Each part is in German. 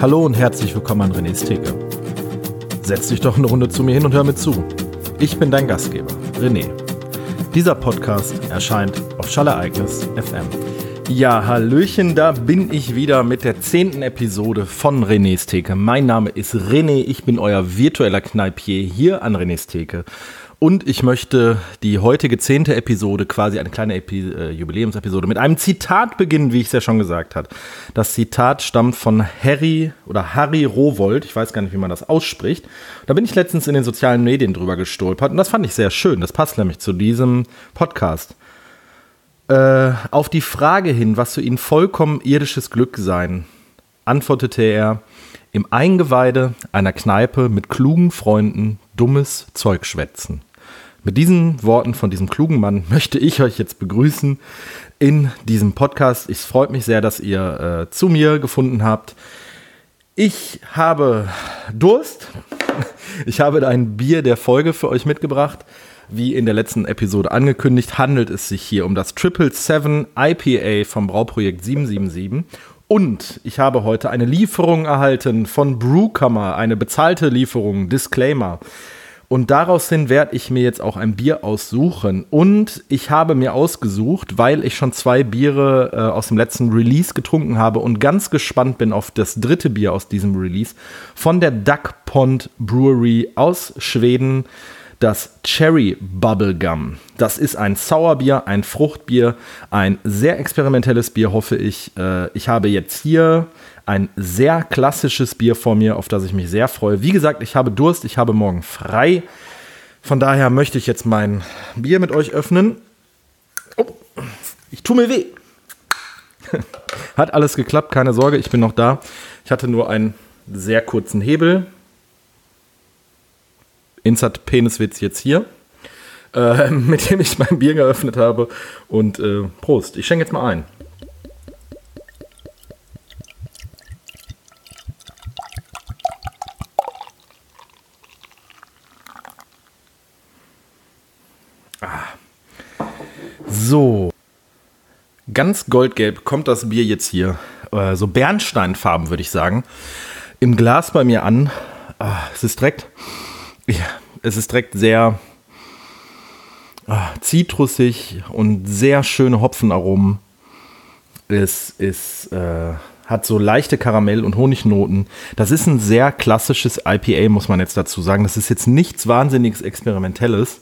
Hallo und herzlich willkommen an René's Theke. Setz dich doch eine Runde zu mir hin und hör mir zu. Ich bin dein Gastgeber, René. Dieser Podcast erscheint auf Schallereignis FM. Ja, Hallöchen, da bin ich wieder mit der zehnten Episode von René's Theke. Mein Name ist René, ich bin euer virtueller Kneipier hier an René's Theke. Und ich möchte die heutige zehnte Episode, quasi eine kleine Epi äh, Jubiläumsepisode, mit einem Zitat beginnen, wie ich es ja schon gesagt habe. Das Zitat stammt von Harry oder Harry Rowold, ich weiß gar nicht, wie man das ausspricht. Da bin ich letztens in den sozialen Medien drüber gestolpert und das fand ich sehr schön. Das passt nämlich zu diesem Podcast. Äh, auf die Frage hin, was für ihn vollkommen irdisches Glück sein, antwortete er, im Eingeweide einer Kneipe mit klugen Freunden dummes Zeug schwätzen. Mit diesen Worten von diesem klugen Mann möchte ich euch jetzt begrüßen in diesem Podcast. Es freut mich sehr, dass ihr äh, zu mir gefunden habt. Ich habe Durst. Ich habe ein Bier der Folge für euch mitgebracht. Wie in der letzten Episode angekündigt, handelt es sich hier um das Triple Seven IPA vom Brauprojekt 777. Und ich habe heute eine Lieferung erhalten von Brewkammer, eine bezahlte Lieferung, Disclaimer. Und daraus hin werde ich mir jetzt auch ein Bier aussuchen. Und ich habe mir ausgesucht, weil ich schon zwei Biere äh, aus dem letzten Release getrunken habe und ganz gespannt bin auf das dritte Bier aus diesem Release von der Duck Pond Brewery aus Schweden das Cherry Bubblegum. Das ist ein Sauerbier, ein Fruchtbier, ein sehr experimentelles Bier, hoffe ich. Äh, ich habe jetzt hier ein sehr klassisches Bier vor mir, auf das ich mich sehr freue. Wie gesagt, ich habe Durst, ich habe morgen frei. Von daher möchte ich jetzt mein Bier mit euch öffnen. Oh, ich tue mir weh. Hat alles geklappt, keine Sorge, ich bin noch da. Ich hatte nur einen sehr kurzen Hebel, Insert Peniswitz jetzt hier, äh, mit dem ich mein Bier geöffnet habe. Und äh, Prost, ich schenke jetzt mal ein. Ah. So. Ganz goldgelb kommt das Bier jetzt hier. Äh, so Bernsteinfarben, würde ich sagen. Im Glas bei mir an. Ah, es ist direkt ja, es ist direkt sehr ah, zitrusig und sehr schöne Hopfenaromen. Es ist, äh, hat so leichte Karamell- und Honignoten. Das ist ein sehr klassisches IPA, muss man jetzt dazu sagen. Das ist jetzt nichts wahnsinniges Experimentelles.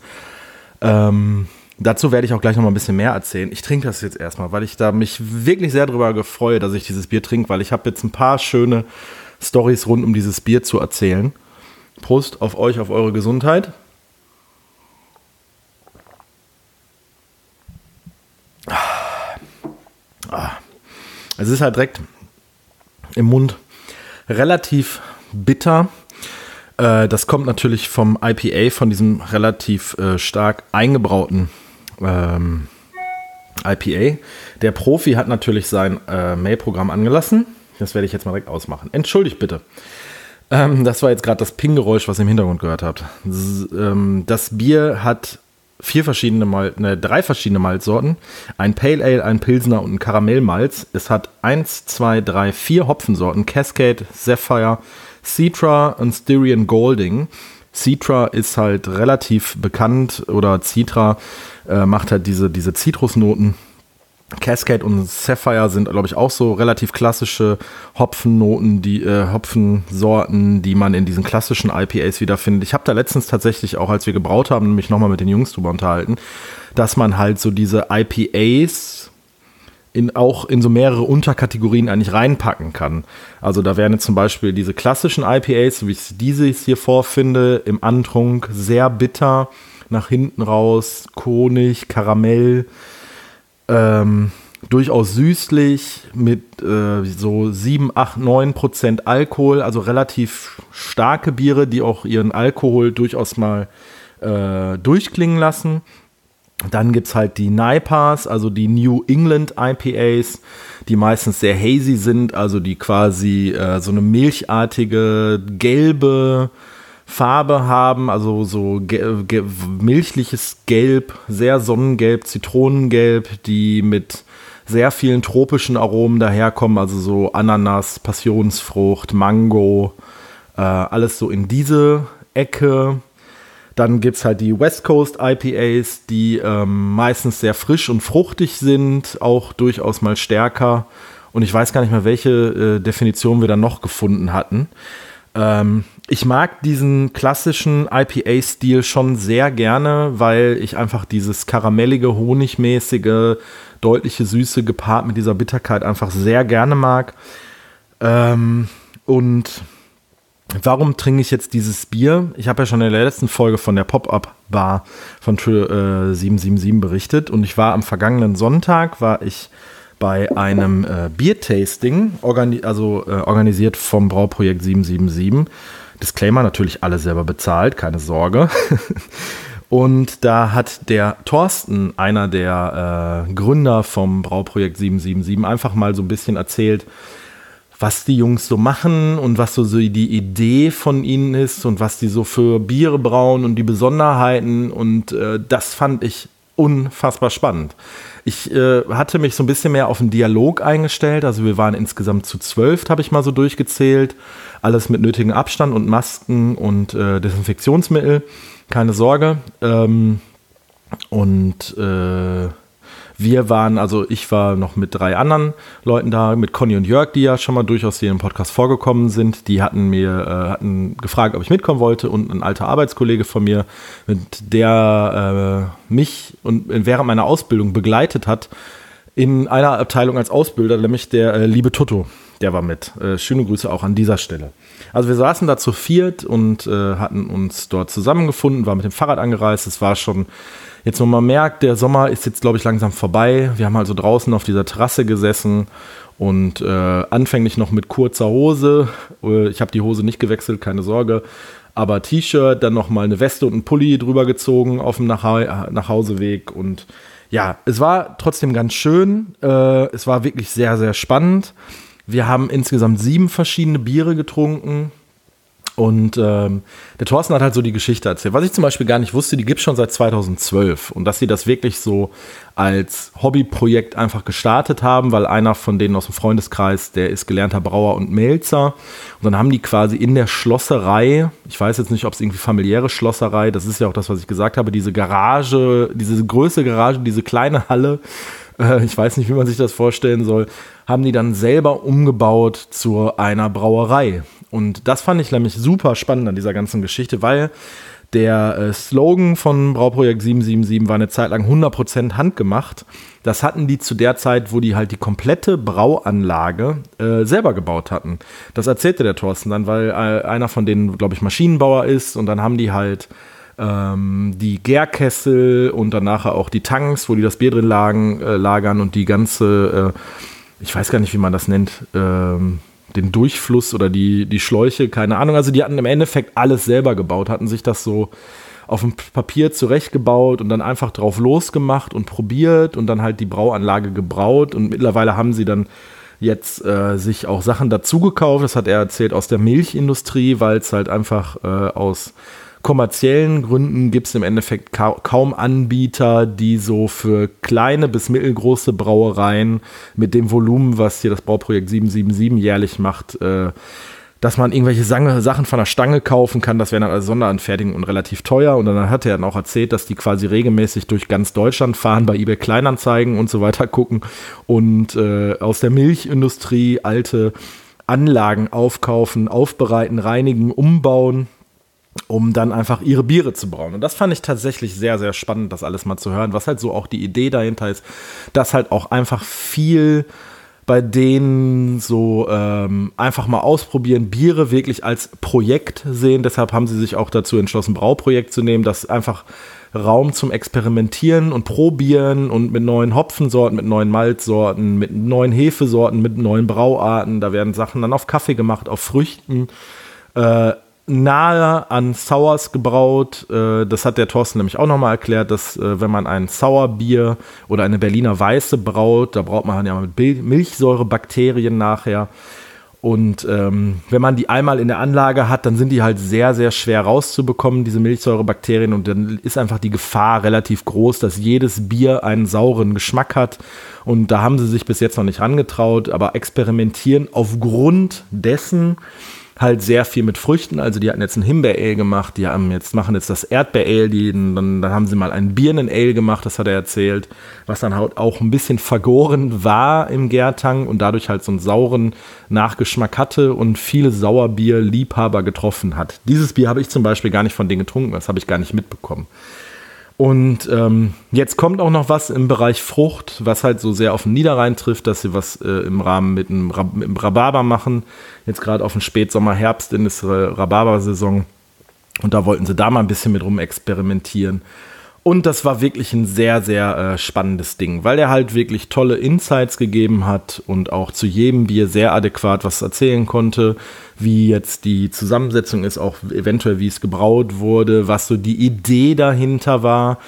Ähm, dazu werde ich auch gleich noch mal ein bisschen mehr erzählen. Ich trinke das jetzt erstmal, weil ich da mich wirklich sehr darüber freue, dass ich dieses Bier trinke, weil ich habe jetzt ein paar schöne Stories rund um dieses Bier zu erzählen. Prost auf euch, auf eure Gesundheit. Es ist halt direkt im Mund relativ bitter. Äh, das kommt natürlich vom IPA, von diesem relativ äh, stark eingebrauten ähm, IPA. Der Profi hat natürlich sein äh, Mail-Programm angelassen. Das werde ich jetzt mal direkt ausmachen. Entschuldigt bitte. Ähm, das war jetzt gerade das Ping-Geräusch, was ihr im Hintergrund gehört habt. Ähm, das Bier hat vier verschiedene Mal, ne, drei verschiedene Malzsorten. Ein Pale Ale, ein Pilsner und ein Karamellmalz. Es hat eins, zwei, drei, vier Hopfensorten. Cascade, Sapphire, Citra und Styrian Golding. Citra ist halt relativ bekannt oder Citra äh, macht halt diese, diese Zitrusnoten Cascade und Sapphire sind, glaube ich, auch so relativ klassische Hopfennoten, die äh, Hopfensorten, die man in diesen klassischen IPAs wiederfindet. Ich habe da letztens tatsächlich auch, als wir gebraut haben, mich nochmal mit den Jungs drüber unterhalten, dass man halt so diese IPAs in, auch in so mehrere Unterkategorien eigentlich reinpacken kann. Also da wären jetzt zum Beispiel diese klassischen IPAs, wie ich diese hier vorfinde, im Antrunk sehr bitter, nach hinten raus, Honig, Karamell ähm, durchaus süßlich mit äh, so 7, 8, 9 Prozent Alkohol, also relativ starke Biere, die auch ihren Alkohol durchaus mal äh, durchklingen lassen. Dann gibt es halt die NIPAs, also die New England IPAs, die meistens sehr hazy sind, also die quasi äh, so eine milchartige, gelbe, Farbe haben, also so ge ge milchliches Gelb, sehr Sonnengelb, Zitronengelb, die mit sehr vielen tropischen Aromen daherkommen, also so Ananas, Passionsfrucht, Mango, äh, alles so in diese Ecke. Dann gibt es halt die West Coast IPAs, die ähm, meistens sehr frisch und fruchtig sind, auch durchaus mal stärker. Und ich weiß gar nicht mehr, welche äh, Definition wir dann noch gefunden hatten. Ähm, ich mag diesen klassischen IPA-Stil schon sehr gerne, weil ich einfach dieses karamellige, honigmäßige, deutliche Süße gepaart mit dieser Bitterkeit einfach sehr gerne mag. Ähm, und Warum trinke ich jetzt dieses Bier? Ich habe ja schon in der letzten Folge von der Pop-Up-Bar von äh, 777 berichtet und ich war am vergangenen Sonntag, war ich bei einem äh, Biertasting, organi also äh, organisiert vom Brauprojekt 777. Disclaimer, natürlich alle selber bezahlt, keine Sorge. und da hat der Thorsten, einer der äh, Gründer vom Brauprojekt 777, einfach mal so ein bisschen erzählt, was die Jungs so machen und was so, so die Idee von ihnen ist und was die so für Biere brauen und die Besonderheiten. Und äh, das fand ich unfassbar spannend. Ich äh, hatte mich so ein bisschen mehr auf den Dialog eingestellt. Also wir waren insgesamt zu zwölf, habe ich mal so durchgezählt. Alles mit nötigem Abstand und Masken und äh, Desinfektionsmittel. Keine Sorge. Ähm, und äh, wir waren, also ich war noch mit drei anderen Leuten da, mit Conny und Jörg, die ja schon mal durchaus hier im Podcast vorgekommen sind. Die hatten mir äh, hatten gefragt, ob ich mitkommen wollte und ein alter Arbeitskollege von mir, der äh, mich und während meiner Ausbildung begleitet hat, in einer Abteilung als Ausbilder, nämlich der äh, liebe Tutto. Der war mit. Äh, schöne Grüße auch an dieser Stelle. Also wir saßen da zu viert und äh, hatten uns dort zusammengefunden, war mit dem Fahrrad angereist. Es war schon jetzt, wo man merkt, der Sommer ist jetzt, glaube ich, langsam vorbei. Wir haben also draußen auf dieser Terrasse gesessen und äh, anfänglich noch mit kurzer Hose. Äh, ich habe die Hose nicht gewechselt, keine Sorge. Aber T-Shirt, dann noch mal eine Weste und ein Pulli drüber gezogen auf dem Nach Nachhauseweg. Und ja, es war trotzdem ganz schön. Äh, es war wirklich sehr, sehr spannend. Wir haben insgesamt sieben verschiedene Biere getrunken. Und ähm, der Thorsten hat halt so die Geschichte erzählt. Was ich zum Beispiel gar nicht wusste, die gibt es schon seit 2012. Und dass sie das wirklich so als Hobbyprojekt einfach gestartet haben, weil einer von denen aus dem Freundeskreis, der ist gelernter Brauer und Melzer. Und dann haben die quasi in der Schlosserei, ich weiß jetzt nicht, ob es irgendwie familiäre Schlosserei, das ist ja auch das, was ich gesagt habe, diese Garage, diese größte Garage, diese kleine Halle, äh, ich weiß nicht, wie man sich das vorstellen soll, haben die dann selber umgebaut zu einer Brauerei. Und das fand ich nämlich super spannend an dieser ganzen Geschichte, weil der äh, Slogan von Brauprojekt 777 war eine Zeit lang 100% handgemacht. Das hatten die zu der Zeit, wo die halt die komplette Brauanlage äh, selber gebaut hatten. Das erzählte der Thorsten dann, weil äh, einer von denen, glaube ich, Maschinenbauer ist und dann haben die halt ähm, die Gärkessel und dann nachher auch die Tanks, wo die das Bier drin lagen, äh, lagern und die ganze, äh, ich weiß gar nicht, wie man das nennt, ähm, den Durchfluss oder die, die Schläuche, keine Ahnung. Also die hatten im Endeffekt alles selber gebaut, hatten sich das so auf dem Papier zurechtgebaut und dann einfach drauf losgemacht und probiert und dann halt die Brauanlage gebraut und mittlerweile haben sie dann jetzt äh, sich auch Sachen dazugekauft, das hat er erzählt, aus der Milchindustrie, weil es halt einfach äh, aus kommerziellen Gründen gibt es im Endeffekt ka kaum Anbieter, die so für kleine bis mittelgroße Brauereien mit dem Volumen, was hier das Bauprojekt 777 jährlich macht, äh, dass man irgendwelche Sachen von der Stange kaufen kann. Das wäre dann als Sonderanfertigung und relativ teuer. Und dann hat er dann auch erzählt, dass die quasi regelmäßig durch ganz Deutschland fahren, bei eBay Kleinanzeigen und so weiter gucken und äh, aus der Milchindustrie alte Anlagen aufkaufen, aufbereiten, reinigen, umbauen um dann einfach ihre Biere zu brauen. Und das fand ich tatsächlich sehr, sehr spannend, das alles mal zu hören, was halt so auch die Idee dahinter ist, dass halt auch einfach viel bei denen so ähm, einfach mal ausprobieren, Biere wirklich als Projekt sehen. Deshalb haben sie sich auch dazu entschlossen, Brauprojekt zu nehmen, das einfach Raum zum Experimentieren und Probieren und mit neuen Hopfensorten, mit neuen Malzsorten, mit neuen Hefesorten, mit neuen Brauarten. Da werden Sachen dann auf Kaffee gemacht, auf Früchten. Äh, nahe an Sours gebraut. Äh, das hat der Thorsten nämlich auch nochmal erklärt, dass äh, wenn man ein Sauerbier oder eine Berliner Weiße braut, da braucht man ja mit Milchsäurebakterien nachher. Und ähm, wenn man die einmal in der Anlage hat, dann sind die halt sehr, sehr schwer rauszubekommen, diese Milchsäurebakterien. Und dann ist einfach die Gefahr relativ groß, dass jedes Bier einen sauren Geschmack hat. Und da haben sie sich bis jetzt noch nicht rangetraut, aber experimentieren aufgrund dessen, halt sehr viel mit Früchten. Also die hatten jetzt ein Himbeer-Ale gemacht, die haben jetzt, machen jetzt das Erdbeer-Ale, dann, dann haben sie mal ein Birnen-Ale gemacht, das hat er erzählt, was dann halt auch ein bisschen vergoren war im Gärtang und dadurch halt so einen sauren Nachgeschmack hatte und viele Sauerbier-Liebhaber getroffen hat. Dieses Bier habe ich zum Beispiel gar nicht von denen getrunken, das habe ich gar nicht mitbekommen. Und ähm, jetzt kommt auch noch was im Bereich Frucht, was halt so sehr auf den Niederrhein trifft, dass sie was äh, im Rahmen mit einem, Rab mit einem Rhabarber machen. Jetzt gerade auf den Spätsommer, Herbst in der Rhabarber-Saison. Und da wollten sie da mal ein bisschen mit rum experimentieren. Und das war wirklich ein sehr, sehr äh, spannendes Ding, weil er halt wirklich tolle Insights gegeben hat und auch zu jedem Bier sehr adäquat was erzählen konnte, wie jetzt die Zusammensetzung ist, auch eventuell wie es gebraut wurde, was so die Idee dahinter war.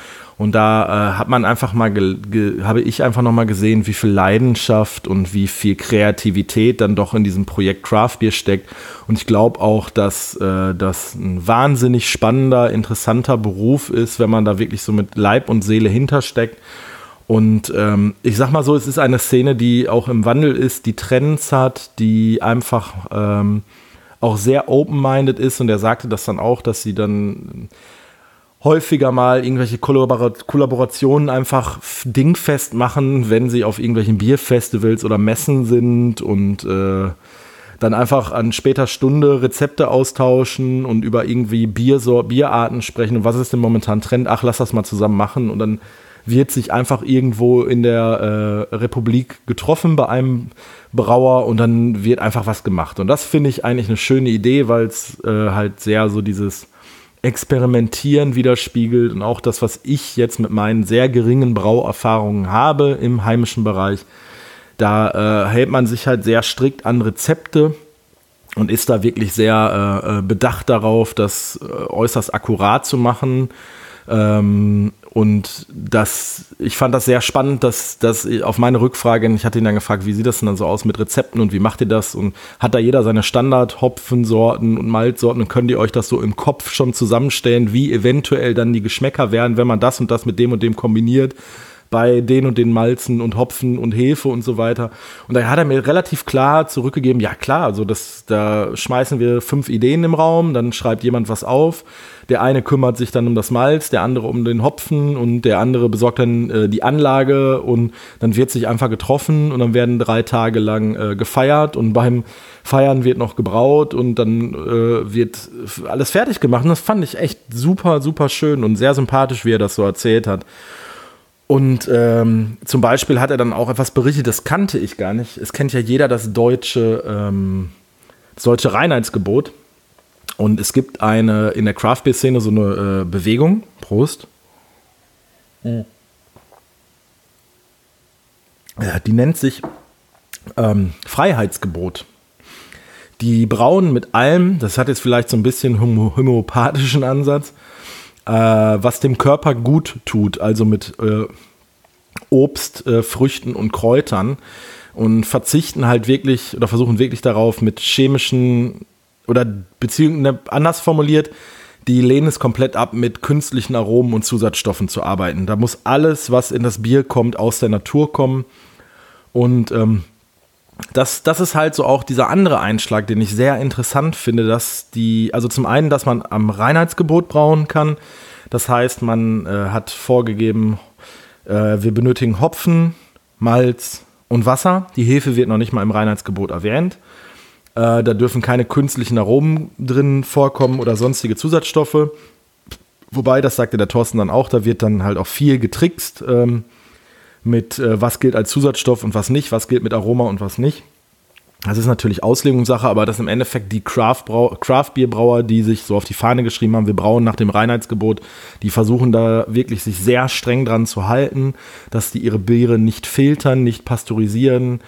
Und da äh, hat man einfach mal, habe ich einfach noch mal gesehen, wie viel Leidenschaft und wie viel Kreativität dann doch in diesem Projekt Craft Beer steckt. Und ich glaube auch, dass äh, das ein wahnsinnig spannender, interessanter Beruf ist, wenn man da wirklich so mit Leib und Seele hintersteckt. Und ähm, ich sag mal so, es ist eine Szene, die auch im Wandel ist, die Trends hat, die einfach ähm, auch sehr open-minded ist. Und er sagte das dann auch, dass sie dann häufiger mal irgendwelche Kollabor Kollaborationen einfach dingfest machen, wenn sie auf irgendwelchen Bierfestivals oder Messen sind und äh, dann einfach an später Stunde Rezepte austauschen und über irgendwie Biersor Bierarten sprechen und was ist denn momentan Trend? Ach, lass das mal zusammen machen und dann wird sich einfach irgendwo in der äh, Republik getroffen bei einem Brauer und dann wird einfach was gemacht. Und das finde ich eigentlich eine schöne Idee, weil es äh, halt sehr so dieses Experimentieren widerspiegelt und auch das, was ich jetzt mit meinen sehr geringen Brauerfahrungen habe im heimischen Bereich, da äh, hält man sich halt sehr strikt an Rezepte und ist da wirklich sehr äh, äh bedacht darauf, das äh, äußerst akkurat zu machen. Ähm, und das, ich fand das sehr spannend, dass, dass auf meine Rückfrage, ich hatte ihn dann gefragt, wie sieht das denn dann so aus mit Rezepten und wie macht ihr das? Und hat da jeder seine Standard-Hopfensorten und Malzsorten und könnt ihr euch das so im Kopf schon zusammenstellen, wie eventuell dann die Geschmäcker werden, wenn man das und das mit dem und dem kombiniert? Bei den und den Malzen und Hopfen und Hefe und so weiter. Und da hat er mir relativ klar zurückgegeben, ja klar, also das, da schmeißen wir fünf Ideen im Raum, dann schreibt jemand was auf. Der eine kümmert sich dann um das Malz, der andere um den Hopfen und der andere besorgt dann äh, die Anlage und dann wird sich einfach getroffen und dann werden drei Tage lang äh, gefeiert und beim Feiern wird noch gebraut und dann äh, wird alles fertig gemacht. Und das fand ich echt super, super schön und sehr sympathisch, wie er das so erzählt hat. Und ähm, zum Beispiel hat er dann auch etwas berichtet, das kannte ich gar nicht. Es kennt ja jeder das deutsche, ähm, das deutsche Reinheitsgebot. Und es gibt eine in der Craft Beer Szene so eine äh, Bewegung. Prost. Mhm. Ja, die nennt sich ähm, Freiheitsgebot. Die brauen mit allem, das hat jetzt vielleicht so ein bisschen homöopathischen Ansatz, äh, was dem Körper gut tut, also mit äh, Obst, äh, Früchten und Kräutern und verzichten halt wirklich oder versuchen wirklich darauf mit chemischen oder beziehungsweise ne, anders formuliert, die lehnen es komplett ab, mit künstlichen Aromen und Zusatzstoffen zu arbeiten. Da muss alles, was in das Bier kommt, aus der Natur kommen. Und ähm, das, das ist halt so auch dieser andere Einschlag, den ich sehr interessant finde, dass die, also zum einen, dass man am Reinheitsgebot brauen kann. Das heißt, man äh, hat vorgegeben, äh, wir benötigen Hopfen, Malz und Wasser. Die Hefe wird noch nicht mal im Reinheitsgebot erwähnt. Äh, da dürfen keine künstlichen Aromen drin vorkommen oder sonstige Zusatzstoffe. Wobei, das sagte der Thorsten dann auch, da wird dann halt auch viel getrickst. Ähm, mit äh, was gilt als Zusatzstoff und was nicht, was gilt mit Aroma und was nicht. Das ist natürlich Auslegungssache, aber das im Endeffekt die Craft-Bier-Brauer, die sich so auf die Fahne geschrieben haben, wir brauen nach dem Reinheitsgebot, die versuchen da wirklich sich sehr streng dran zu halten, dass die ihre Biere nicht filtern, nicht pasteurisieren,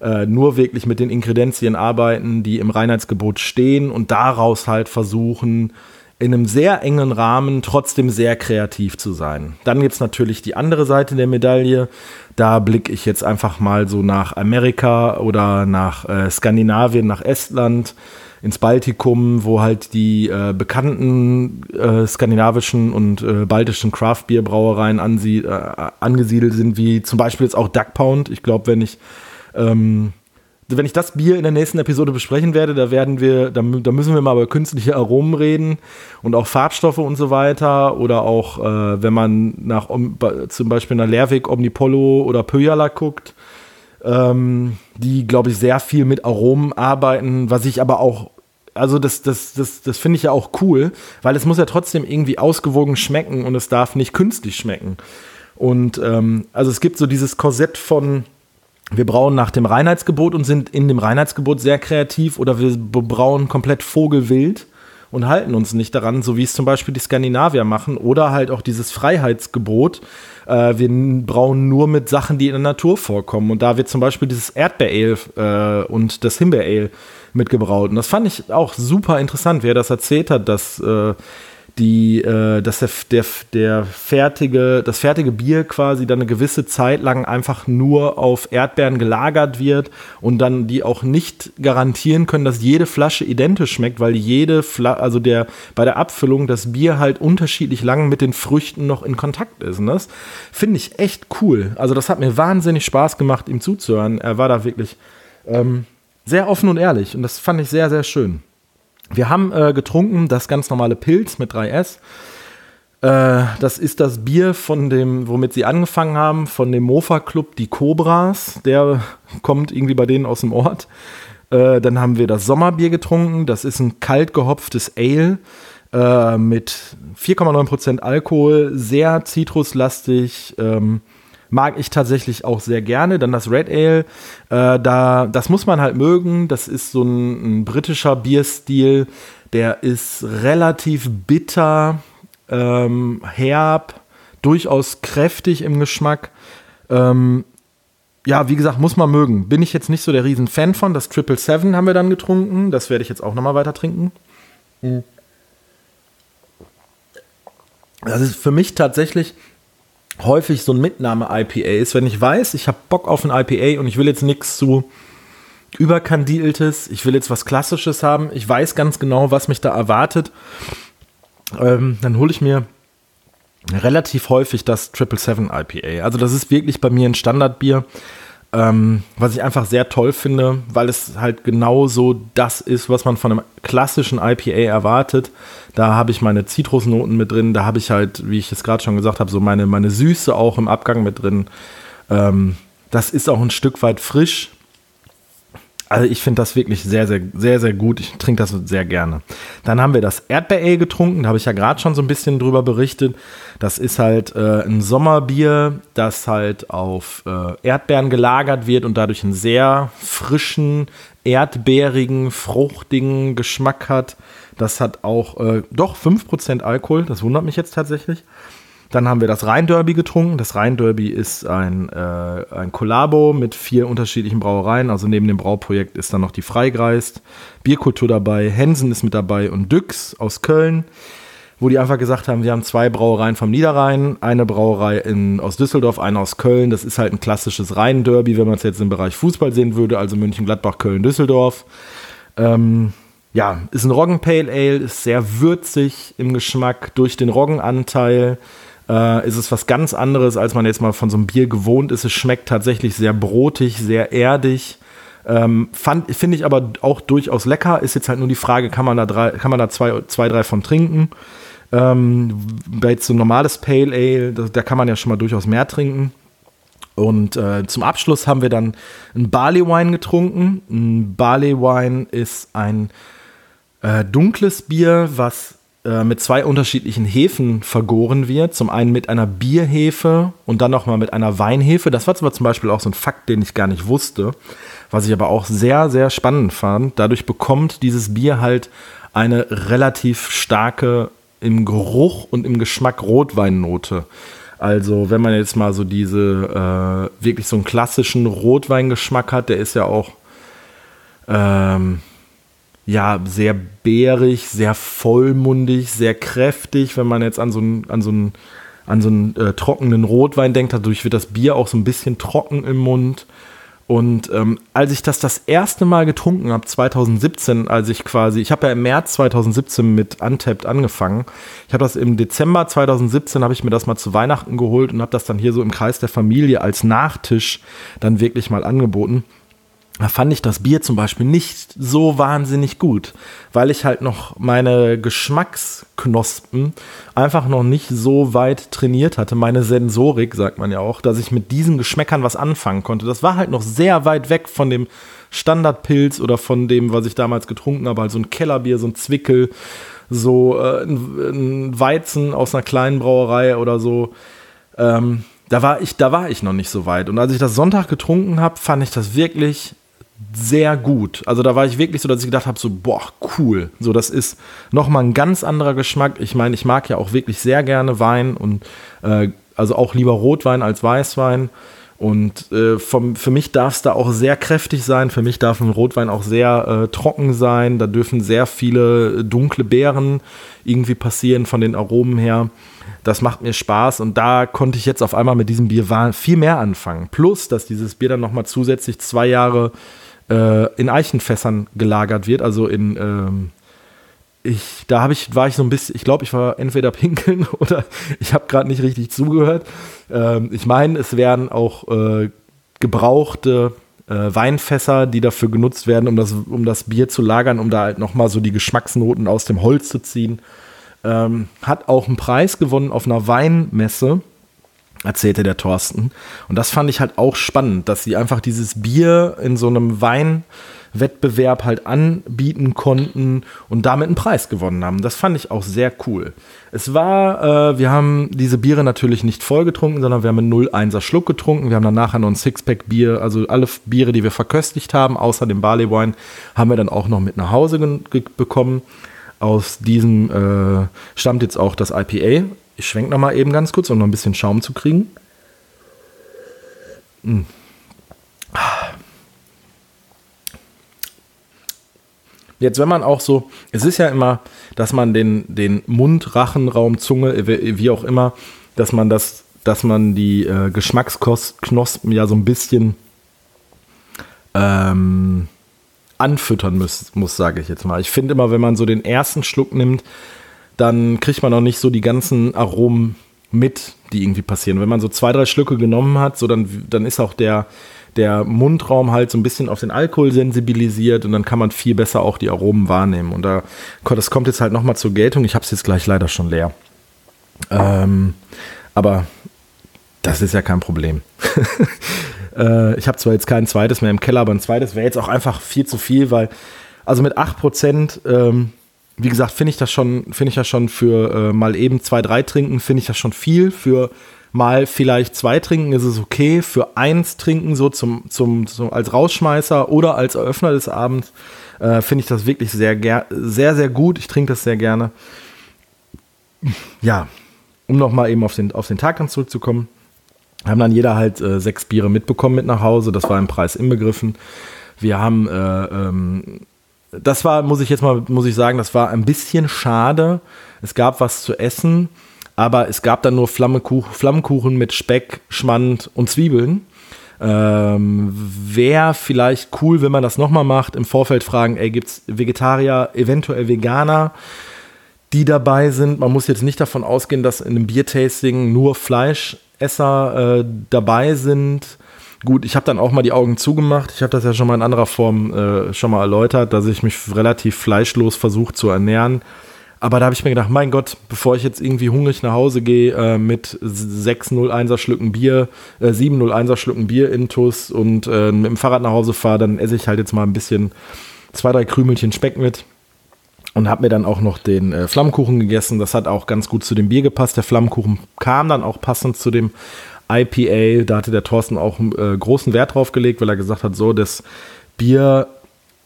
äh, nur wirklich mit den Ingredienzien arbeiten, die im Reinheitsgebot stehen und daraus halt versuchen, in einem sehr engen Rahmen trotzdem sehr kreativ zu sein. Dann gibt es natürlich die andere Seite der Medaille. Da blicke ich jetzt einfach mal so nach Amerika oder nach äh, Skandinavien, nach Estland, ins Baltikum, wo halt die äh, bekannten äh, skandinavischen und äh, baltischen Craft-Bier-Brauereien äh, angesiedelt sind, wie zum Beispiel jetzt auch Duck Pound. Ich glaube, wenn ich ähm, wenn ich das Bier in der nächsten Episode besprechen werde, da werden wir, da, da, müssen wir mal über künstliche Aromen reden und auch Farbstoffe und so weiter. Oder auch, äh, wenn man nach zum Beispiel nach Lerwick, Omnipollo oder Pöjala guckt, ähm, die, glaube ich, sehr viel mit Aromen arbeiten, was ich aber auch also das, das, das, das finde ich ja auch cool, weil es muss ja trotzdem irgendwie ausgewogen schmecken und es darf nicht künstlich schmecken. Und ähm, also es gibt so dieses Korsett von wir brauen nach dem Reinheitsgebot und sind in dem Reinheitsgebot sehr kreativ oder wir brauen komplett vogelwild und halten uns nicht daran, so wie es zum Beispiel die Skandinavier machen oder halt auch dieses Freiheitsgebot. Äh, wir brauen nur mit Sachen, die in der Natur vorkommen und da wird zum Beispiel dieses Erdbeer-Ale äh, und das Himbeer-Ale mitgebraut und das fand ich auch super interessant, wer das erzählt hat, dass äh, die, äh, dass der, der, der fertige, das fertige Bier quasi dann eine gewisse Zeit lang einfach nur auf Erdbeeren gelagert wird und dann die auch nicht garantieren können, dass jede Flasche identisch schmeckt, weil jede Flasche, also der bei der Abfüllung das Bier halt unterschiedlich lang mit den Früchten noch in Kontakt ist. Und das finde ich echt cool. Also das hat mir wahnsinnig Spaß gemacht, ihm zuzuhören. Er war da wirklich ähm, sehr offen und ehrlich und das fand ich sehr, sehr schön. Wir haben äh, getrunken das ganz normale Pilz mit 3S. Äh, das ist das Bier von dem, womit sie angefangen haben, von dem Mofa-Club Die Cobras. Der kommt irgendwie bei denen aus dem Ort. Äh, dann haben wir das Sommerbier getrunken. Das ist ein kalt gehopftes Ale äh, mit 4,9% Alkohol, sehr zitruslastig. Ähm, mag ich tatsächlich auch sehr gerne. Dann das Red Ale, äh, da, das muss man halt mögen. Das ist so ein, ein britischer Bierstil, der ist relativ bitter, ähm, herb, durchaus kräftig im Geschmack. Ähm, ja, wie gesagt, muss man mögen. Bin ich jetzt nicht so der riesen Fan von. Das Triple Seven haben wir dann getrunken. Das werde ich jetzt auch nochmal weiter trinken. Hm. Das ist für mich tatsächlich häufig so ein Mitnahme-IPA ist, wenn ich weiß, ich habe Bock auf ein IPA und ich will jetzt nichts zu überkandideltes, ich will jetzt was Klassisches haben, ich weiß ganz genau, was mich da erwartet, ähm, dann hole ich mir relativ häufig das Triple Seven IPA. Also das ist wirklich bei mir ein Standardbier. Ähm, was ich einfach sehr toll finde, weil es halt genau so das ist, was man von einem klassischen IPA erwartet. Da habe ich meine Zitrusnoten mit drin, da habe ich halt, wie ich es gerade schon gesagt habe, so meine, meine Süße auch im Abgang mit drin. Ähm, das ist auch ein Stück weit frisch, also ich finde das wirklich sehr, sehr, sehr, sehr gut. Ich trinke das sehr gerne. Dann haben wir das Erdbeer-Ale getrunken. Da habe ich ja gerade schon so ein bisschen drüber berichtet. Das ist halt äh, ein Sommerbier, das halt auf äh, Erdbeeren gelagert wird und dadurch einen sehr frischen, erdbeerigen, fruchtigen Geschmack hat. Das hat auch äh, doch 5% Alkohol. Das wundert mich jetzt tatsächlich. Dann haben wir das Rhein-Derby getrunken. Das Rhein-Derby ist ein, äh, ein Kollabo mit vier unterschiedlichen Brauereien. Also neben dem Brauprojekt ist dann noch die Freigeist, Bierkultur dabei, Hensen ist mit dabei und Düx aus Köln, wo die einfach gesagt haben, wir haben zwei Brauereien vom Niederrhein, eine Brauerei in, aus Düsseldorf, eine aus Köln. Das ist halt ein klassisches Rhein-Derby, wenn man es jetzt im Bereich Fußball sehen würde, also München, Gladbach, Köln, Düsseldorf. Ähm, ja, ist ein Roggen Pale Ale, ist sehr würzig im Geschmack durch den Roggenanteil äh, ist es was ganz anderes, als man jetzt mal von so einem Bier gewohnt ist. Es schmeckt tatsächlich sehr brotig, sehr erdig. Ähm, Finde ich aber auch durchaus lecker. Ist jetzt halt nur die Frage, kann man da, drei, kann man da zwei, zwei drei von trinken? Ähm, bei so normales Pale Ale, da, da, kann man ja schon mal durchaus mehr trinken. Und äh, zum Abschluss haben wir dann ein Barley Wine getrunken. Ein Barley Wine ist ein äh, dunkles Bier, was äh, mit zwei unterschiedlichen Hefen vergoren wird. Zum einen mit einer Bierhefe und dann nochmal mit einer Weinhefe. Das war zum Beispiel auch so ein Fakt, den ich gar nicht wusste, was ich aber auch sehr, sehr spannend fand. Dadurch bekommt dieses Bier halt eine relativ starke im Geruch und im Geschmack Rotweinnote. Also wenn man jetzt mal so diese äh, wirklich so einen klassischen Rotweingeschmack hat, der ist ja auch ähm, ja, sehr bärig, sehr vollmundig, sehr kräftig, wenn man jetzt an so einen, an so einen, an so einen äh, trockenen Rotwein denkt. Dadurch wird das Bier auch so ein bisschen trocken im Mund. Und ähm, als ich das das erste Mal getrunken habe, 2017, als ich quasi, ich habe ja im März 2017 mit Untapped angefangen. Ich habe das im Dezember 2017, habe ich mir das mal zu Weihnachten geholt und habe das dann hier so im Kreis der Familie als Nachtisch dann wirklich mal angeboten da fand ich das Bier zum Beispiel nicht so wahnsinnig gut, weil ich halt noch meine Geschmacksknospen einfach noch nicht so weit trainiert hatte. Meine Sensorik, sagt man ja auch, dass ich mit diesen Geschmäckern was anfangen konnte. Das war halt noch sehr weit weg von dem Standardpilz oder von dem, was ich damals getrunken habe. Also ein Kellerbier, so ein Zwickel, so äh, ein, Weizen aus einer kleinen Brauerei oder so. Ähm, da war ich, da war ich noch nicht so weit. Und als ich das Sonntag getrunken habe, fand ich das wirklich sehr gut. Also da war ich wirklich so, dass ich gedacht habe, so, boah, cool. So, das ist nochmal ein ganz anderer Geschmack. Ich meine, ich mag ja auch wirklich sehr gerne Wein und äh, also auch lieber Rotwein als Weißwein. Und äh, vom, für mich darf es da auch sehr kräftig sein. Für mich darf ein Rotwein auch sehr äh, trocken sein. Da dürfen sehr viele dunkle Beeren irgendwie passieren von den Aromen her. Das macht mir Spaß und da konnte ich jetzt auf einmal mit diesem Bier viel mehr anfangen. Plus, dass dieses Bier dann nochmal zusätzlich zwei Jahre äh, in Eichenfässern gelagert wird, also in ähm, ich, da habe ich, war ich so ein bisschen, ich glaube, ich war entweder pinkeln oder ich habe gerade nicht richtig zugehört. Ähm, ich meine, es werden auch äh, gebrauchte äh, Weinfässer, die dafür genutzt werden, um das, um das Bier zu lagern, um da halt nochmal so die Geschmacksnoten aus dem Holz zu ziehen. Ähm, hat auch einen Preis gewonnen auf einer Weinmesse erzählte der Thorsten. Und das fand ich halt auch spannend, dass sie einfach dieses Bier in so einem Weinwettbewerb halt anbieten konnten und damit einen Preis gewonnen haben. Das fand ich auch sehr cool. Es war, äh, wir haben diese Biere natürlich nicht voll getrunken, sondern wir haben einen 0,1er Schluck getrunken. Wir haben dann nachher noch ein Sixpack Bier, also alle Biere, die wir verköstigt haben, außer dem Barley Wine, haben wir dann auch noch mit nach Hause bekommen. Aus diesem äh, stammt jetzt auch das IPA ich schwenke noch mal eben ganz kurz, um noch ein bisschen Schaum zu kriegen. Mm. Jetzt, wenn man auch so, es ist ja immer, dass man den, den Mund, Rachen, Raum, Zunge, wie auch immer, dass man das, dass man die äh, Geschmacksknospen ja so ein bisschen ähm, anfüttern muss, muss sage ich jetzt mal. Ich finde immer, wenn man so den ersten Schluck nimmt, dann kriegt man auch nicht so die ganzen Aromen mit, die irgendwie passieren. Wenn man so zwei, drei Schlücke genommen hat, so dann, dann ist auch der, der Mundraum halt so ein bisschen auf den Alkohol sensibilisiert und dann kann man viel besser auch die Aromen wahrnehmen. Und da, das kommt jetzt halt nochmal zur Geltung. Ich habe es jetzt gleich leider schon leer. Ähm, aber das ist ja kein Problem. äh, ich habe zwar jetzt kein zweites mehr im Keller, aber ein zweites wäre jetzt auch einfach viel zu viel, weil also mit 8% ähm, wie gesagt, finde ich das schon, finde ich das schon für äh, mal eben zwei, drei trinken, finde ich das schon viel. Für mal vielleicht zwei trinken ist es okay. Für eins trinken, so zum, zum, zum als Rausschmeißer oder als Eröffner des Abends, äh, finde ich das wirklich sehr, sehr, sehr gut. Ich trinke das sehr gerne. Ja, um nochmal eben auf den, auf den Tag dann zurückzukommen, haben dann jeder halt äh, sechs Biere mitbekommen mit nach Hause. Das war im Preis inbegriffen. Wir haben äh, ähm, das war, muss ich jetzt mal, muss ich sagen, das war ein bisschen schade. Es gab was zu essen, aber es gab dann nur Flammekuchen, Flammkuchen mit Speck, Schmand und Zwiebeln. Ähm, Wäre vielleicht cool, wenn man das nochmal macht, im Vorfeld fragen, ey, gibt es Vegetarier, eventuell Veganer, die dabei sind. Man muss jetzt nicht davon ausgehen, dass in einem Biertasting nur Fleischesser äh, dabei sind. Gut, ich habe dann auch mal die Augen zugemacht. Ich habe das ja schon mal in anderer Form äh, schon mal erläutert, dass ich mich relativ fleischlos versuche zu ernähren. Aber da habe ich mir gedacht, mein Gott, bevor ich jetzt irgendwie hungrig nach Hause gehe äh, mit 601er Schlücken Bier, äh, 701er Schlücken Bier intus und äh, mit dem Fahrrad nach Hause fahre, dann esse ich halt jetzt mal ein bisschen zwei, drei Krümelchen Speck mit und habe mir dann auch noch den äh, Flammkuchen gegessen. Das hat auch ganz gut zu dem Bier gepasst. Der Flammkuchen kam dann auch passend zu dem IPA, da hatte der Thorsten auch äh, großen Wert drauf gelegt, weil er gesagt hat, so, das Bier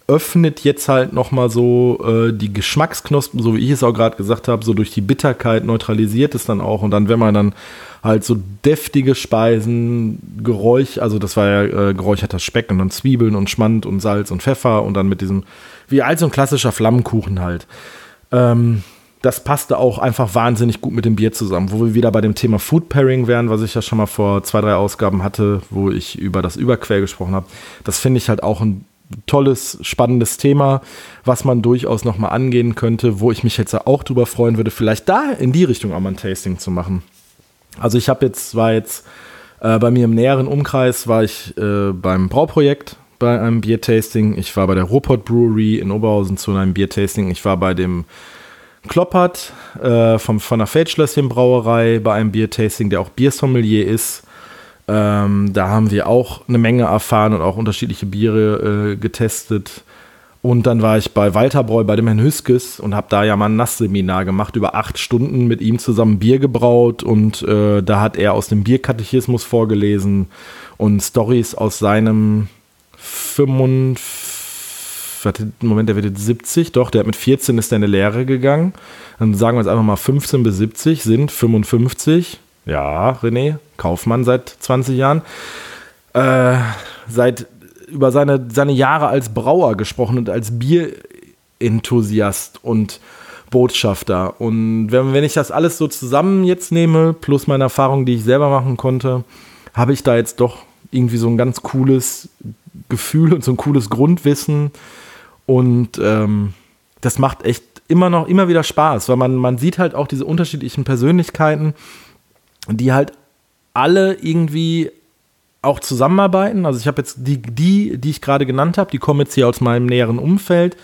öffnet jetzt halt nochmal so äh, die Geschmacksknospen, so wie ich es auch gerade gesagt habe, so durch die Bitterkeit neutralisiert es dann auch. Und dann, wenn man dann halt so deftige Speisen, Geräuch, also das war ja äh, geräucherter Speck und dann Zwiebeln und Schmand und Salz und Pfeffer und dann mit diesem, wie alt so ein klassischer Flammenkuchen halt. Ähm, das passte auch einfach wahnsinnig gut mit dem Bier zusammen, wo wir wieder bei dem Thema Food Pairing wären, was ich ja schon mal vor zwei, drei Ausgaben hatte, wo ich über das Überquell gesprochen habe. Das finde ich halt auch ein tolles, spannendes Thema, was man durchaus nochmal angehen könnte, wo ich mich jetzt auch drüber freuen würde, vielleicht da in die Richtung auch mal ein Tasting zu machen. Also ich habe jetzt, war jetzt äh, bei mir im näheren Umkreis, war ich äh, beim Brauprojekt bei einem Biertasting. Ich war bei der Ruhrpott Brewery in Oberhausen zu einem Biertasting. Ich war bei dem Kloppert äh, vom, von der Feldschlösschen Brauerei bei einem Biertasting, der auch Biersommelier ist. Ähm, da haben wir auch eine Menge erfahren und auch unterschiedliche Biere äh, getestet. Und dann war ich bei Walter Breu, bei dem Herrn Hüskes und habe da ja mal ein Nassseminar gemacht, über acht Stunden mit ihm zusammen Bier gebraut. Und äh, da hat er aus dem Bierkatechismus vorgelesen und Stories aus seinem 45, Moment, der wird jetzt 70, doch, der hat mit 14 ist er in eine Lehre gegangen. Dann sagen wir jetzt einfach mal 15 bis 70 sind 55. Ja, René, Kaufmann seit 20 Jahren. Äh, seit über seine, seine Jahre als Brauer gesprochen und als Bierenthusiast und Botschafter. Und wenn, wenn ich das alles so zusammen jetzt nehme, plus meine Erfahrungen, die ich selber machen konnte, habe ich da jetzt doch irgendwie so ein ganz cooles Gefühl und so ein cooles Grundwissen. Und ähm, das macht echt immer noch, immer wieder Spaß, weil man, man sieht halt auch diese unterschiedlichen Persönlichkeiten, die halt alle irgendwie auch zusammenarbeiten. Also ich habe jetzt die, die, die ich gerade genannt habe, die kommen jetzt hier aus meinem näheren Umfeld.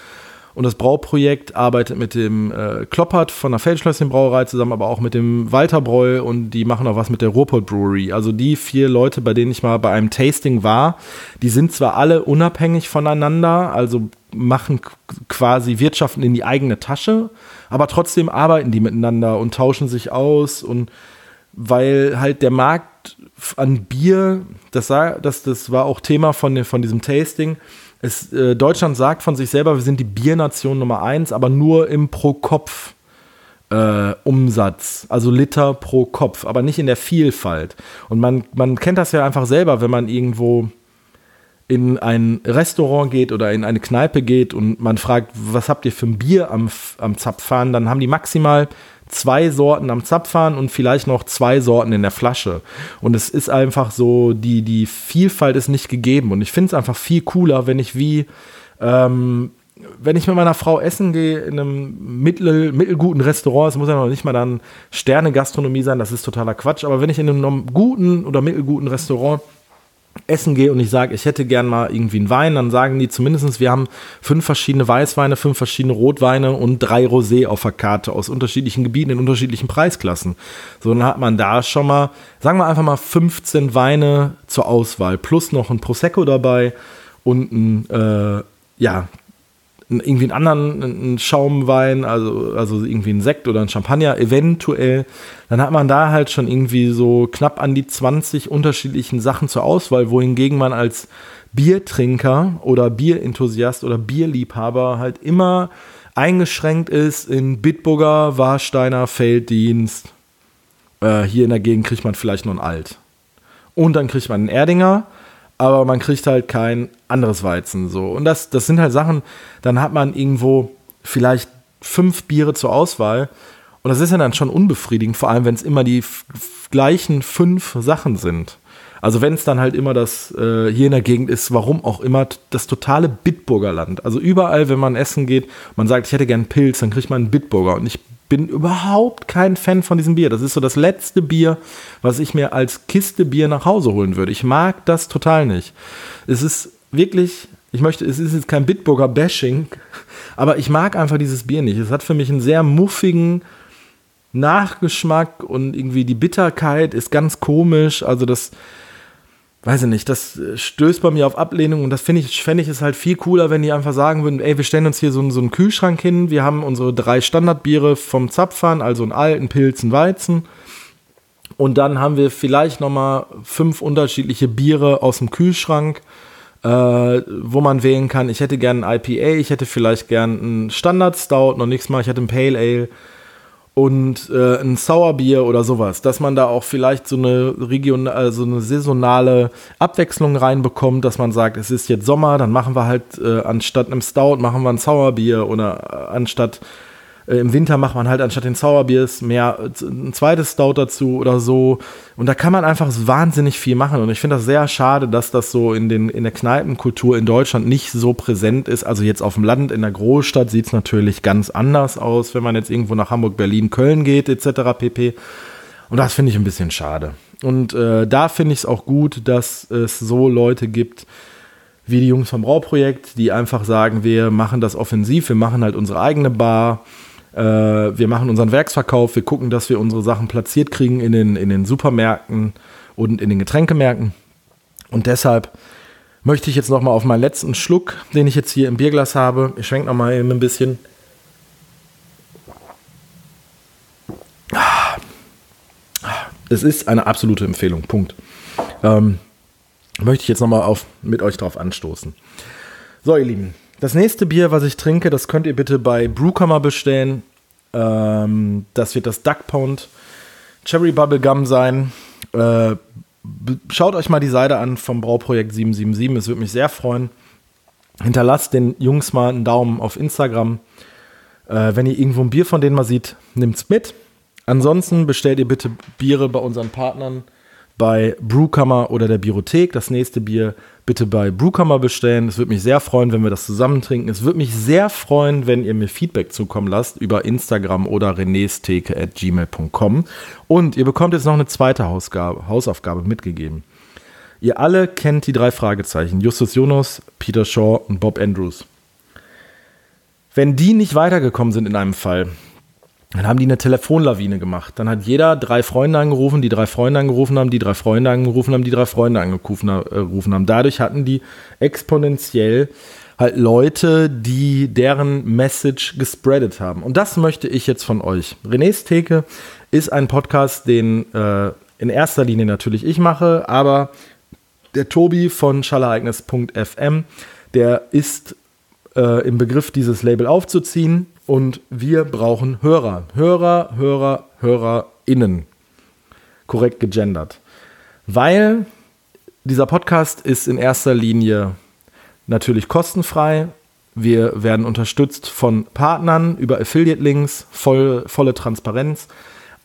Und das Brauprojekt arbeitet mit dem äh, Kloppert von der Feldschlösschen-Brauerei zusammen, aber auch mit dem Walter Bräu und die machen auch was mit der Ruhrpott Brewery. Also die vier Leute, bei denen ich mal bei einem Tasting war, die sind zwar alle unabhängig voneinander, also machen quasi Wirtschaften in die eigene Tasche, aber trotzdem arbeiten die miteinander und tauschen sich aus und weil halt der Markt an Bier, das, das, das war auch Thema von, von diesem Tasting. Es, äh, Deutschland sagt von sich selber, wir sind die Biernation Nummer eins, aber nur im Pro-Kopf. Äh, Umsatz, also Liter pro Kopf, aber nicht in der Vielfalt. Und man, man kennt das ja einfach selber, wenn man irgendwo in ein Restaurant geht oder in eine Kneipe geht und man fragt, was habt ihr für ein Bier am, am Zapfhahn, dann haben die maximal zwei Sorten am Zapfhahn und vielleicht noch zwei Sorten in der Flasche. Und es ist einfach so, die, die Vielfalt ist nicht gegeben. Und ich finde es einfach viel cooler, wenn ich wie, ähm, wenn ich mit meiner Frau essen gehe in einem mittel, mittelguten Restaurant, es muss ja noch nicht mal dann Sterne-Gastronomie sein, das ist totaler Quatsch, aber wenn ich in einem guten oder mittelguten Restaurant essen gehe und ich sage, ich hätte gern mal irgendwie einen Wein, dann sagen die zumindest, wir haben fünf verschiedene Weißweine, fünf verschiedene Rotweine und drei Rosé auf der Karte aus unterschiedlichen Gebieten in unterschiedlichen Preisklassen. So, dann hat man da schon mal, sagen wir einfach mal 15 Weine zur Auswahl, plus noch ein Prosecco dabei und ein, äh, ja, irgendwie einen anderen einen Schaumwein, also, also irgendwie ein Sekt oder ein Champagner, eventuell, dann hat man da halt schon irgendwie so knapp an die 20 unterschiedlichen Sachen zur Auswahl, wohingegen man als Biertrinker oder Bierenthusiast oder Bierliebhaber halt immer eingeschränkt ist in Bitburger, Warsteiner, Felddienst. Äh, hier in der Gegend kriegt man vielleicht nur ein Alt. Und dann kriegt man einen Erdinger aber man kriegt halt kein anderes Weizen so. Und das, das sind halt Sachen, dann hat man irgendwo vielleicht fünf Biere zur Auswahl. Und das ist ja dann schon unbefriedigend, vor allem wenn es immer die gleichen fünf Sachen sind. Also wenn es dann halt immer das äh, hier in der Gegend ist, warum auch immer, das totale Bitburger Land. Also überall, wenn man essen geht, man sagt, ich hätte gern Pilz, dann kriegt man einen Bitburger. Und ich bin überhaupt kein Fan von diesem Bier. Das ist so das letzte Bier, was ich mir als Kiste Bier nach Hause holen würde. Ich mag das total nicht. Es ist wirklich, ich möchte, es ist jetzt kein Bitburger Bashing, aber ich mag einfach dieses Bier nicht. Es hat für mich einen sehr muffigen Nachgeschmack und irgendwie die Bitterkeit ist ganz komisch. Also das, weiß ich nicht, das äh, stößt bei mir auf Ablehnung und das finde ich, fände ich es halt viel cooler, wenn die einfach sagen würden, ey, wir stellen uns hier so, so einen Kühlschrank hin, wir haben unsere drei Standardbiere vom Zapfhahn, also einen alten Pilz, einen Weizen. Und dann haben wir vielleicht nochmal fünf unterschiedliche Biere aus dem Kühlschrank, äh, wo man wählen kann, ich hätte gern ein IPA, ich hätte vielleicht gern einen Standard Stout, noch nichts mal, ich hätte ein Pale Ale und äh, ein Sauerbier oder sowas, dass man da auch vielleicht so eine Region, also eine saisonale Abwechslung reinbekommt, dass man sagt, es ist jetzt Sommer, dann machen wir halt äh, anstatt einem Stout machen wir ein Sauerbier oder äh, anstatt äh, Im Winter macht man halt anstatt den Sauerbiers mehr äh, ein zweites Stout dazu oder so. Und da kann man einfach wahnsinnig viel machen. Und ich finde das sehr schade, dass das so in, den, in der Kneipenkultur in Deutschland nicht so präsent ist. Also jetzt auf dem Land, in der Großstadt sieht es natürlich ganz anders aus, wenn man jetzt irgendwo nach Hamburg, Berlin, Köln geht, etc. pp. Und das finde ich ein bisschen schade. Und äh, da finde ich es auch gut, dass es so Leute gibt, wie die Jungs vom Brauprojekt, die einfach sagen, wir machen das offensiv, wir machen halt unsere eigene Bar äh, wir machen unseren Werksverkauf, wir gucken, dass wir unsere Sachen platziert kriegen in den, in den Supermärkten und in den Getränkemärkten. Und deshalb möchte ich jetzt noch mal auf meinen letzten Schluck, den ich jetzt hier im Bierglas habe, ich schwenke noch mal eben ein bisschen. Es ist eine absolute Empfehlung. Punkt. Ähm, möchte ich jetzt noch mal auf, mit euch drauf anstoßen. So, ihr Lieben, das nächste Bier, was ich trinke, das könnt ihr bitte bei Brewkammer bestellen. Ähm, das wird das Duck Pound Cherry Bubble Gum sein. Äh, schaut euch mal die Seite an vom Brauprojekt 777. Es würde mich sehr freuen. Hinterlasst den Jungs mal einen Daumen auf Instagram. Äh, wenn ihr irgendwo ein Bier von denen mal sieht, nimmt's mit. Ansonsten bestellt ihr bitte Biere bei unseren Partnern bei Brewkammer oder der Biothek. Das nächste Bier bitte bei Brewkammer bestellen. Es würde mich sehr freuen, wenn wir das zusammen trinken. Es würde mich sehr freuen, wenn ihr mir Feedback zukommen lasst über Instagram oder renestheke.gmail.com. Und ihr bekommt jetzt noch eine zweite Hausgabe, Hausaufgabe mitgegeben. Ihr alle kennt die drei Fragezeichen: Justus Jonas, Peter Shaw und Bob Andrews. Wenn die nicht weitergekommen sind in einem Fall, dann haben die eine Telefonlawine gemacht. Dann hat jeder drei Freunde angerufen, die drei Freunde angerufen haben, die drei Freunde angerufen haben, die drei Freunde angerufen äh, haben. Dadurch hatten die exponentiell halt Leute, die deren Message gespreadet haben. Und das möchte ich jetzt von euch. René's Theke ist ein Podcast, den äh, in erster Linie natürlich ich mache, aber der Tobi von schallereignis.fm, der ist äh, im Begriff, dieses Label aufzuziehen und wir brauchen Hörer. Hörer, Hörer, HörerInnen. Korrekt gegendert. Weil dieser Podcast ist in erster Linie natürlich kostenfrei. Wir werden unterstützt von Partnern über Affiliate-Links, voll, volle Transparenz,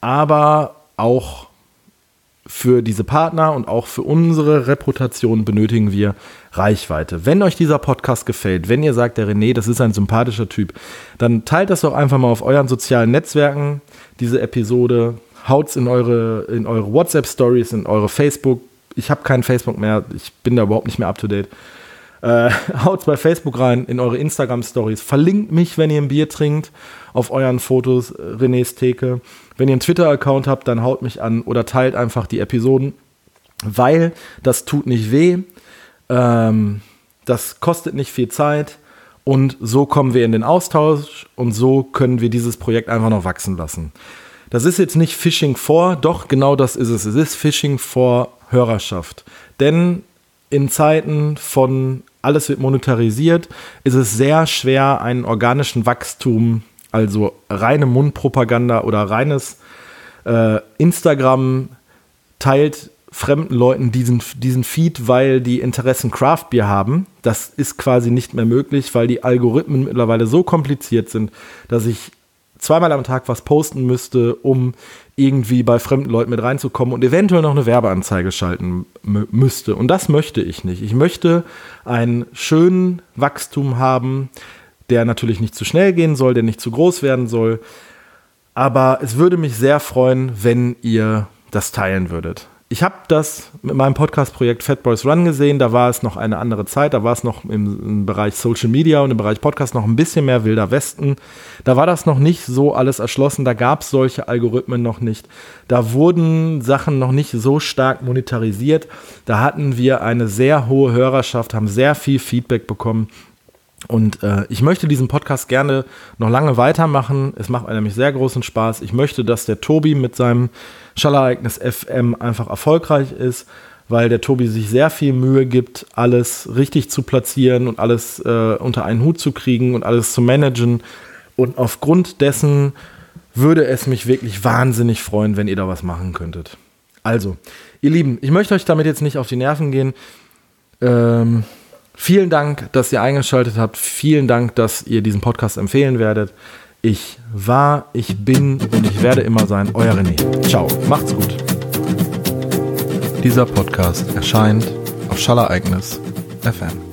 aber auch für diese Partner und auch für unsere Reputation benötigen wir Reichweite. Wenn euch dieser Podcast gefällt, wenn ihr sagt, der René, das ist ein sympathischer Typ, dann teilt das doch einfach mal auf euren sozialen Netzwerken, diese Episode, haut's in eure, in eure WhatsApp-Stories, in eure Facebook. Ich habe kein Facebook mehr, ich bin da überhaupt nicht mehr up to date. Äh, haut's bei Facebook rein, in eure Instagram-Stories. Verlinkt mich, wenn ihr ein Bier trinkt, auf euren Fotos, äh, René's Theke. Wenn ihr einen Twitter-Account habt, dann haut mich an oder teilt einfach die Episoden, weil das tut nicht weh. Ähm, das kostet nicht viel Zeit und so kommen wir in den Austausch und so können wir dieses Projekt einfach noch wachsen lassen. Das ist jetzt nicht Phishing vor, doch genau das ist es. Es ist Phishing vor Hörerschaft. Denn in Zeiten von alles wird monetarisiert, ist es sehr schwer, einen organischen Wachstum also reine Mundpropaganda oder reines äh, Instagram teilt fremden Leuten diesen, diesen Feed, weil die Interessen Craft Beer haben. Das ist quasi nicht mehr möglich, weil die Algorithmen mittlerweile so kompliziert sind, dass ich zweimal am Tag was posten müsste, um irgendwie bei fremden Leuten mit reinzukommen und eventuell noch eine Werbeanzeige schalten müsste. Und das möchte ich nicht. Ich möchte einen schönen Wachstum haben, der natürlich nicht zu schnell gehen soll, der nicht zu groß werden soll. Aber es würde mich sehr freuen, wenn ihr das teilen würdet. Ich habe das mit meinem Podcast-Projekt Fat Boys Run gesehen. Da war es noch eine andere Zeit. Da war es noch im, im, Bereich Social Media und im Bereich Podcast noch ein bisschen mehr wilder Westen. Da war das noch nicht so alles erschlossen. Da gab es solche Algorithmen noch nicht. Da wurden Sachen noch nicht so stark monetarisiert. Da hatten wir eine sehr hohe Hörerschaft, haben sehr viel Feedback bekommen. Und äh, ich möchte diesen Podcast gerne noch lange weitermachen. Es macht mir nämlich sehr großen Spaß. Ich möchte, dass der Tobi mit seinem Schallereignis FM einfach erfolgreich ist. weil der Tobi sich sehr viel Mühe gibt, alles richtig zu platzieren und alles äh, unter einen Hut zu kriegen und alles zu managen. Und aufgrund dessen würde es mich wirklich wahnsinnig freuen, wenn ihr da was machen könntet. Also, ihr Lieben, ich möchte euch damit jetzt nicht auf die Nerven gehen. Ähm, vielen Dank, dass ihr eingeschaltet habt. Vielen Dank, dass ihr diesen Podcast empfehlen werdet. Ich war, ich bin und ich werde immer sein, euer René. Ciao, macht's gut. Dieser Podcast erscheint auf Schallereignis FM.